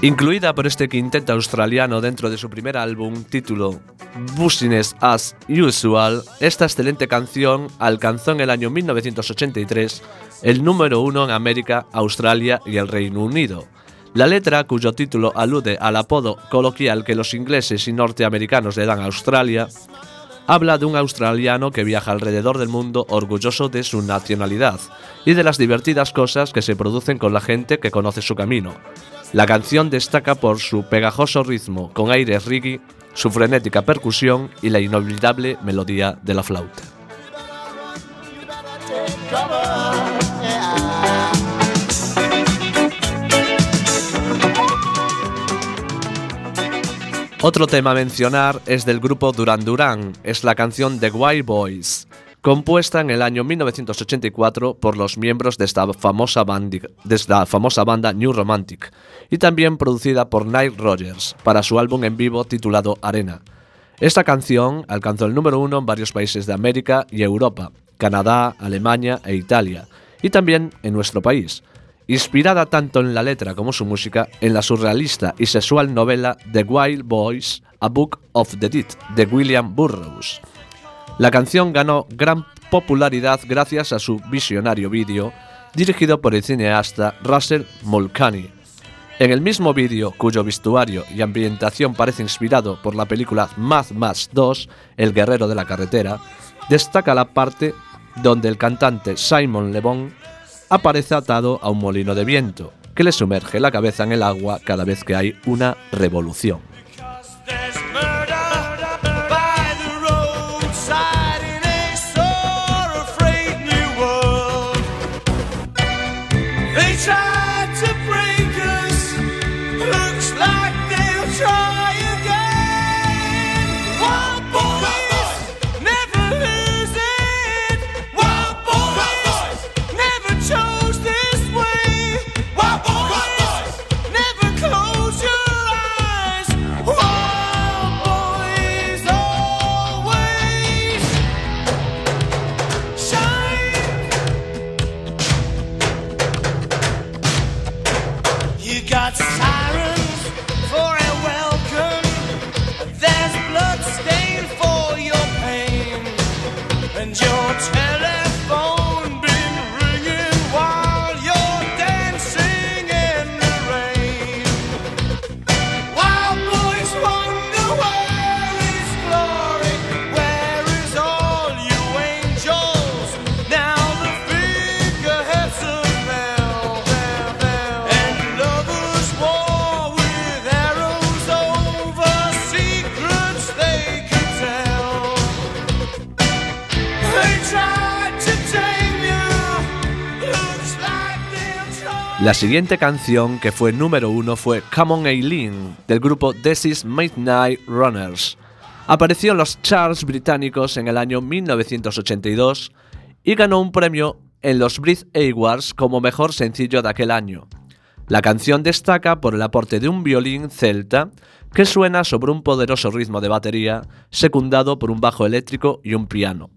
Incluida por este quinteto australiano dentro de su primer álbum título Business as Usual, esta excelente canción alcanzó en el año 1983 el número uno en América, Australia y el Reino Unido. La letra, cuyo título alude al apodo coloquial que los ingleses y norteamericanos le dan a Australia, habla de un australiano que viaja alrededor del mundo orgulloso de su nacionalidad y de las divertidas cosas que se producen con la gente que conoce su camino. La canción destaca por su pegajoso ritmo con aires reggae, su frenética percusión y la inolvidable melodía de la flauta. Otro tema a mencionar es del grupo Duran Duran, es la canción The Wild Boys, compuesta en el año 1984 por los miembros de esta famosa, banda New Romantic, y también producida por Nile Rodgers para su álbum en vivo titulado Arena. Esta canción alcanzó el número uno en varios países de América y Europa, Canadá, Alemania e Italia, y también en nuestro país, inspirada tanto en la letra como su música en la surrealista y sexual novela The Wild Boys A Book of the Dead de William Burroughs. La canción ganó gran popularidad gracias a su visionario vídeo dirigido por el cineasta Russell Mulcahy. En el mismo vídeo, cuyo vestuario y ambientación parece inspirado por la película Mad Max 2, El guerrero de la carretera, destaca la parte donde el cantante Simon Le Bon aparece atado a un molino de viento, que le sumerge la cabeza en el agua cada vez que hay una revolución. Siguiente canción que fue número uno fue Come On Eileen del grupo This Is Midnight Runners. Apareció en los charts británicos en el año 1982 y ganó un premio en los Brit Awards como mejor sencillo de aquel año. La canción destaca por el aporte de un violín celta que suena sobre un poderoso ritmo de batería secundado por un bajo eléctrico y un piano.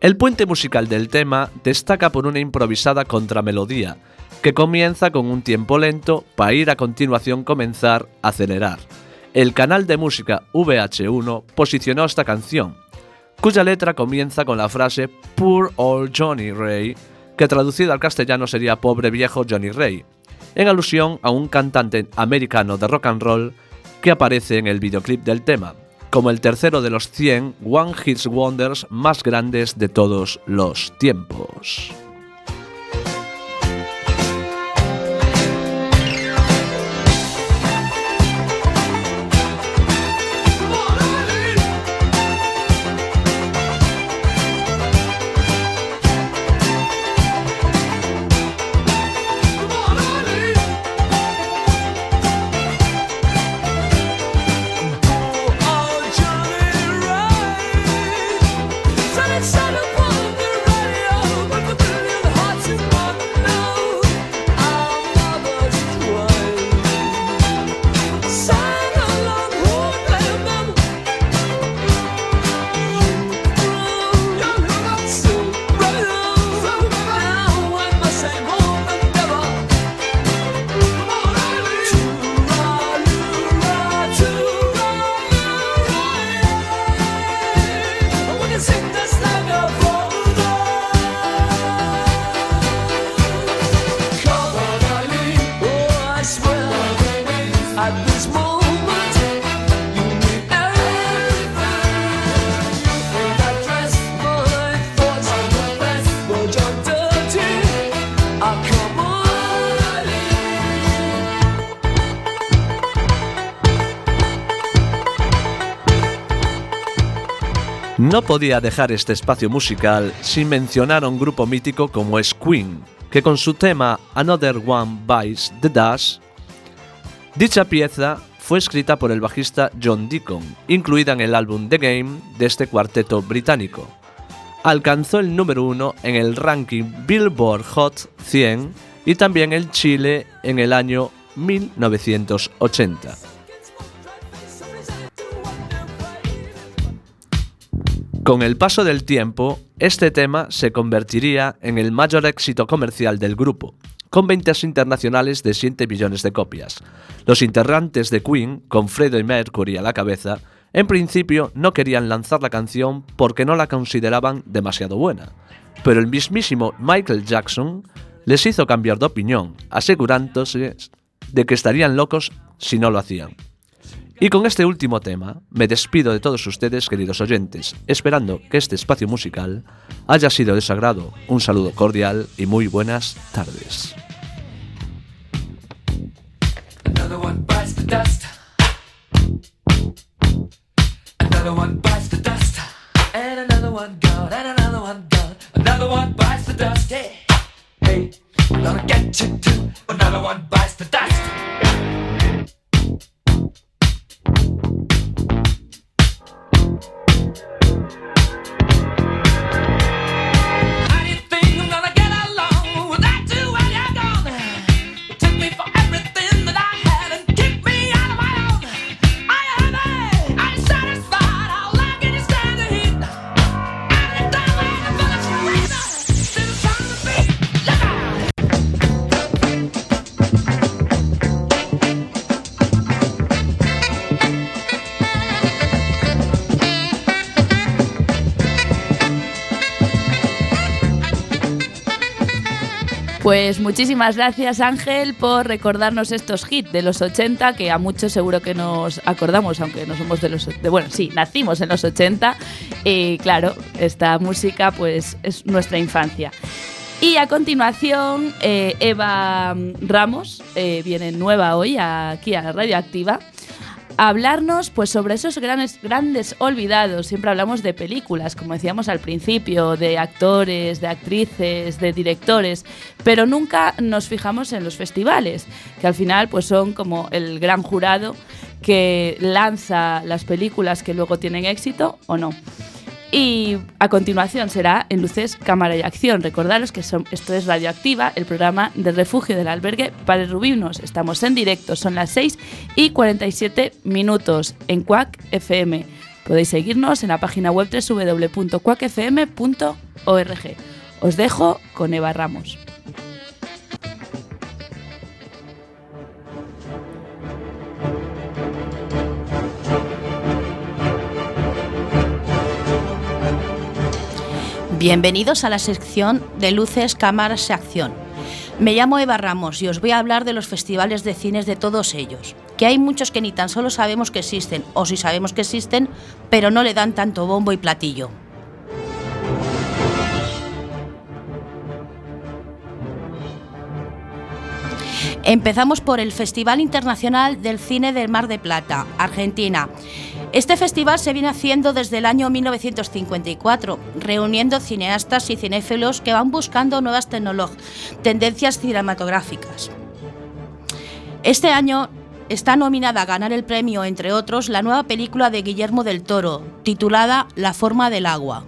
El puente musical del tema destaca por una improvisada contramelodía, que comienza con un tiempo lento para ir a continuación comenzar a acelerar. El canal de música VH1 posicionó esta canción, cuya letra comienza con la frase Poor old Johnny Ray, que traducido al castellano sería Pobre viejo Johnny Ray, en alusión a un cantante americano de rock and roll que aparece en el videoclip del tema, como el tercero de los 100 One Hits Wonders más grandes de todos los tiempos. Podía dejar este espacio musical sin mencionar a un grupo mítico como es Queen, que con su tema Another One Bites the Dust, dicha pieza fue escrita por el bajista John Deacon, incluida en el álbum The Game de este cuarteto británico. Alcanzó el número uno en el ranking Billboard Hot 100 y también en Chile en el año 1980. Con el paso del tiempo, este tema se convertiría en el mayor éxito comercial del grupo, con ventas internacionales de 7 millones de copias. Los integrantes de Queen, con Freddie Mercury a la cabeza, en principio no querían lanzar la canción porque no la consideraban demasiado buena, pero el mismísimo Michael Jackson les hizo cambiar de opinión, asegurándose de que estarían locos si no lo hacían. Y con este último tema, me despido de todos ustedes, queridos oyentes, esperando que este espacio musical haya sido de su agrado. Un saludo cordial y muy buenas tardes. Gonna get you too. Another one bites the dust. Pues muchísimas gracias Ángel por recordarnos estos hits de los 80 que a muchos seguro que nos acordamos, aunque no somos de los... Bueno, sí, nacimos en los 80 y claro, esta música pues es nuestra infancia. Y a continuación, eh, Eva Ramos eh, viene nueva hoy aquí a Radioactiva hablarnos pues sobre esos grandes, grandes olvidados. Siempre hablamos de películas, como decíamos al principio, de actores, de actrices, de directores, pero nunca nos fijamos en los festivales, que al final pues son como el gran jurado que lanza las películas que luego tienen éxito o no. Y a continuación será en Luces, Cámara y Acción. Recordaros que son- esto es Radioactiva, el programa de refugio del albergue Padre Rubinos. Estamos en directo, son las 6 y 47 minutos en Quack FM. Podéis seguirnos en la página web www.quackfm.org. Os dejo con Eva Ramos. Bienvenidos a la sección de Luces, Cámaras y Acción. Me llamo Eva Ramos y os voy a hablar de los festivales de cines de todos ellos, que hay muchos que ni tan solo sabemos que existen, o si sabemos que existen, pero no le dan tanto bombo y platillo. Empezamos por el Festival Internacional del Cine del Mar de Plata, Argentina. Este festival se viene haciendo desde el año 1954, reuniendo cineastas y cinéfilos que van buscando nuevas tendencias cinematográficas. Este año está nominada a ganar el premio, entre otros, la nueva película de Guillermo del Toro, titulada La forma del agua.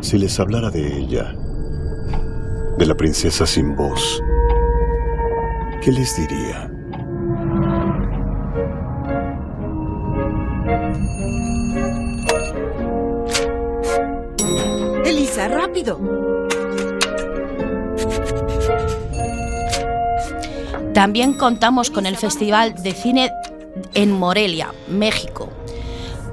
Si les hablara de ella, de la princesa sin voz, ¿qué les diría? Rápido. También contamos con el Festival de Cine en Morelia, México.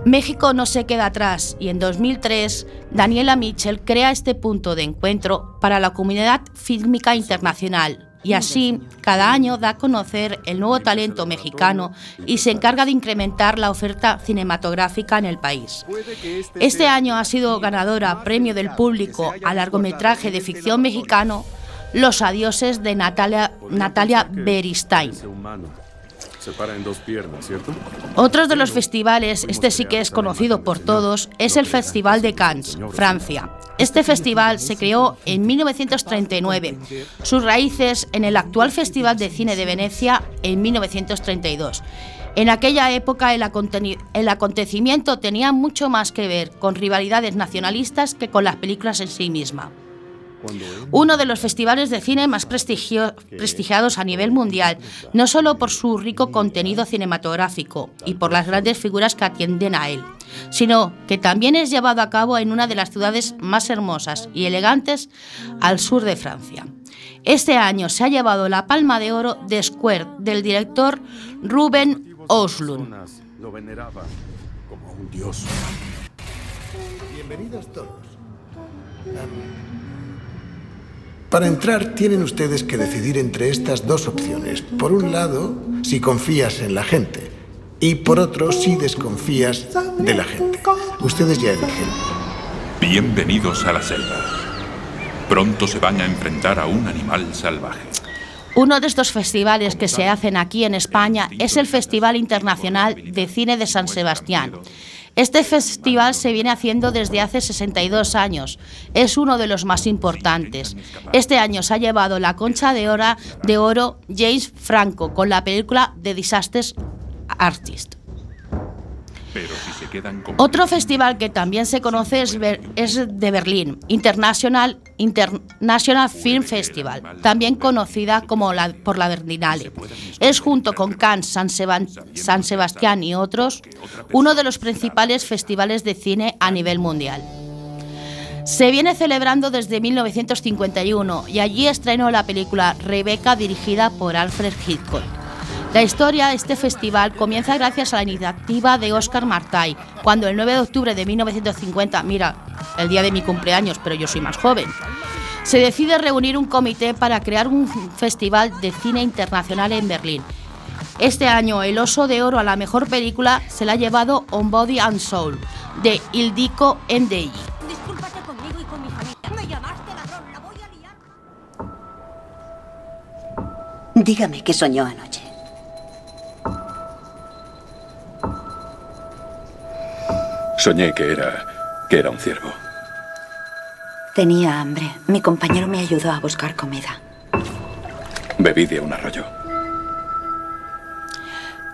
México no se queda atrás y en 2003 Daniela Mitchell crea este punto de encuentro para la comunidad fílmica internacional y así cada año da a conocer el nuevo talento mexicano y se encarga de incrementar la oferta cinematográfica en el país. Este año ha sido ganadora premio del público a largometraje de ficción mexicano Los adioses de Natalia, Natalia Beristain. Se para dos piernas, ¿cierto? Otro de los festivales, este sí que es conocido por todos, es el Festival de Cannes, Francia. Este festival se creó en 1939, sus raíces en el actual Festival de Cine de Venecia en 1932. En aquella época el acontecimiento tenía mucho más que ver con rivalidades nacionalistas que con las películas en sí misma. Uno de los festivales de cine más prestigio- prestigiados a nivel mundial, no solo por su rico contenido cinematográfico y por las grandes figuras que atienden a él, sino que también es llevado a cabo en una de las ciudades más hermosas y elegantes al sur de Francia. Este año se ha llevado la palma de oro de Square del director Ruben Oslund. Lo veneraban como un dios. Bienvenidos todos. Para entrar tienen ustedes que decidir entre estas dos opciones. Por un lado, si confías en la gente. Y por otro, si desconfías de la gente. Ustedes ya eligen. Bienvenidos a la selva. Pronto se van a enfrentar a un animal salvaje. Uno de estos festivales que se hacen aquí en España es el Festival Internacional de Cine de San Sebastián. Este festival se viene haciendo desde hace 62 años. Es uno de los más importantes. Este año se ha llevado la concha de oro, de oro James Franco con la película The Disasters Artist. Pero si se quedan con... Otro festival que también se conoce es, Ber- es de Berlín, International, International Film Festival, también conocida como la, por la Berlinale. Es junto con Cannes, San, Sebastián y otros, uno de los principales festivales de cine a nivel mundial. Se viene celebrando desde 1951 y allí estrenó la película Rebecca dirigida por Alfred Hitchcock. La historia de este festival comienza gracias a la iniciativa de Oscar Martay, cuando el 9 de octubre de 1950, mira, el día de mi cumpleaños, pero yo soy más joven, se decide reunir un comité para crear un festival de cine internacional en Berlín. Este año el Oso de Oro a la mejor película se la ha llevado On Body and Soul, de Ildiko Endei. Discúlpate conmigo y con mi familia. Me llamaste ladrón, la voy a liar. Dígame qué soñó anoche. Soñé que era... que era un ciervo. Tenía hambre. Mi compañero me ayudó a buscar comida. Bebí de un arroyo.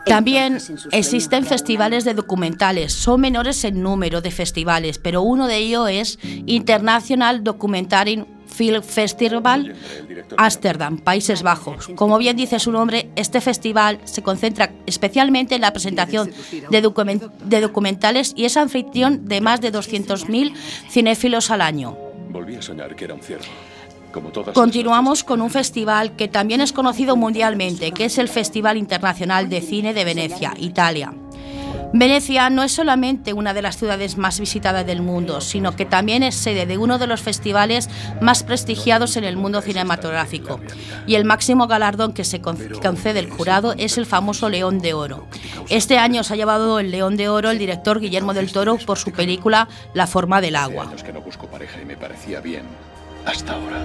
También existen festivales de documentales. Son menores en número de festivales, pero uno de ellos es International Documentary Film Festival Ámsterdam, Países Bajos. Como bien dice su nombre, este festival se concentra especialmente en la presentación de, documen- de documentales y es anfitrión de más de 200.000 cinéfilos al año. Volví a soñar que era un ciervo. Como todas Continuamos con un festival que también es conocido mundialmente, que es el Festival Internacional de Cine de Venecia, Italia. Venecia no es solamente una de las ciudades más visitadas del mundo, sino que también es sede de uno de los festivales más prestigiados en el mundo cinematográfico. Y el máximo galardón que se con- concede el jurado es el famoso León de Oro. Este año se ha llevado el León de Oro el director Guillermo del Toro por su película La forma del agua. años que no busco pareja y me parecía bien. Hasta ahora.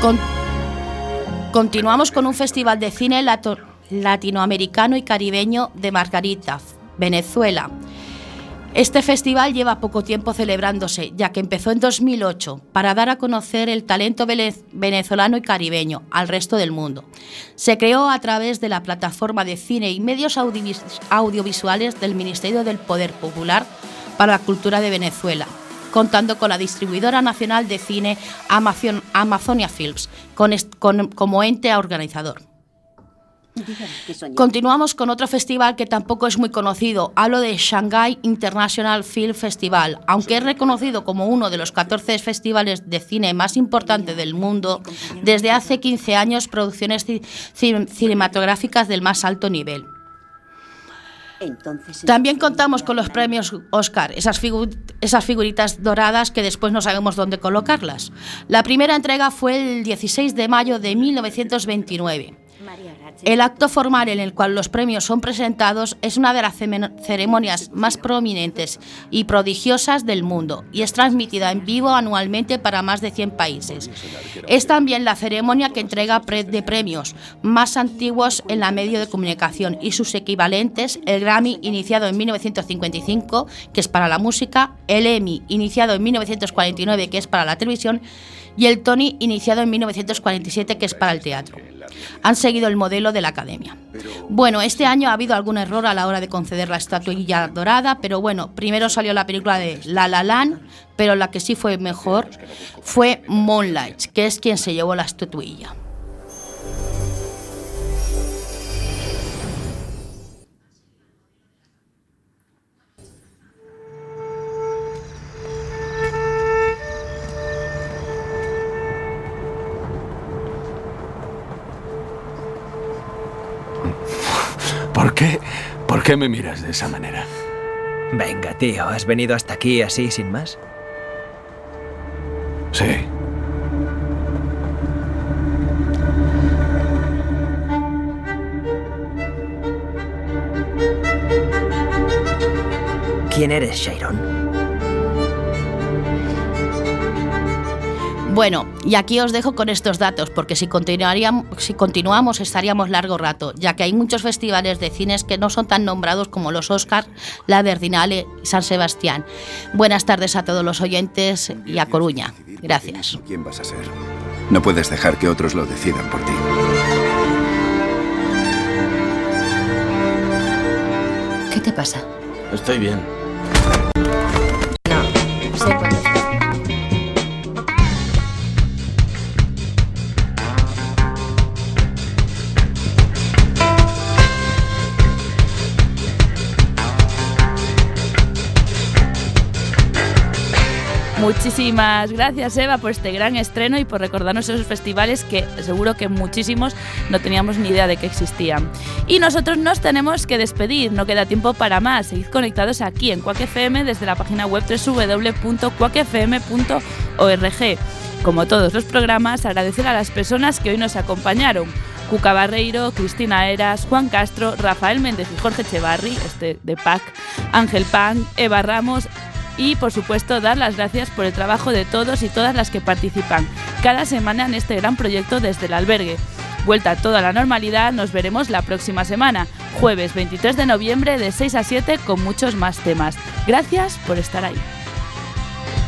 Con- Continuamos con un festival de cine latinoamericano y caribeño de Margarita, Venezuela. Este festival lleva poco tiempo celebrándose, ya que empezó en 2008 para dar a conocer el talento venezolano y caribeño al resto del mundo. Se creó a través de la plataforma de cine y medios audiovis- audiovisuales del Ministerio del Poder Popular para la Cultura de Venezuela, contando con la distribuidora nacional de cine Amazon- Amazonia Films como ente organizador. Continuamos con otro festival que tampoco es muy conocido. Hablo de Shanghai International Film Festival. Aunque es reconocido como uno de los 14 festivales de cine más importantes del mundo, desde hace 15 años producciones ci- ci- cinematográficas del más alto nivel. Entonces, También contamos con los premios Oscar, esas, figu- esas figuritas doradas que después no sabemos dónde colocarlas. La primera entrega fue el 16 de mayo de 1929. El acto formal en el cual los premios son presentados es una de las ceremonias más prominentes y prodigiosas del mundo y es transmitida en vivo anualmente para más de 100 países. Es también la ceremonia que entrega de premios más antiguos en la medio de comunicación y sus equivalentes, el Grammy iniciado en 1955, que es para la música, el Emmy iniciado en 1949, que es para la televisión, y el Tony iniciado en 1947, que es para el teatro. Han seguido el modelo de la academia. Bueno, este año ha habido algún error a la hora de conceder la estatuilla dorada, pero bueno, primero salió la película de La La Land, pero la que sí fue mejor fue Moonlight, que es quien se llevó la estatuilla. ¿Por qué? ¿Por qué me miras de esa manera? Venga, tío, ¿has venido hasta aquí así sin más? Sí. ¿Quién eres, Sharon? Bueno, y aquí os dejo con estos datos, porque si, continuaríamos, si continuamos estaríamos largo rato, ya que hay muchos festivales de cines que no son tan nombrados como los Oscars, la Berlinale y San Sebastián. Buenas tardes a todos los oyentes y a Coruña. Gracias. ¿Quién vas a ser? No puedes dejar que otros lo decidan por ti. ¿Qué te pasa? Estoy bien. Muchísimas gracias Eva por este gran estreno y por recordarnos esos festivales que seguro que muchísimos no teníamos ni idea de que existían. Y nosotros nos tenemos que despedir, no queda tiempo para más. Seguid conectados aquí en Quack FM desde la página web www.quackfm.org. Como todos los programas, agradecer a las personas que hoy nos acompañaron. Cuca Barreiro, Cristina Eras, Juan Castro, Rafael Méndez y Jorge Echevarri, este de PAC, Ángel Pan, Eva Ramos, y por supuesto dar las gracias por el trabajo de todos y todas las que participan cada semana en este gran proyecto desde el albergue. Vuelta a toda la normalidad, nos veremos la próxima semana, jueves 23 de noviembre de 6 a 7 con muchos más temas. Gracias por estar ahí.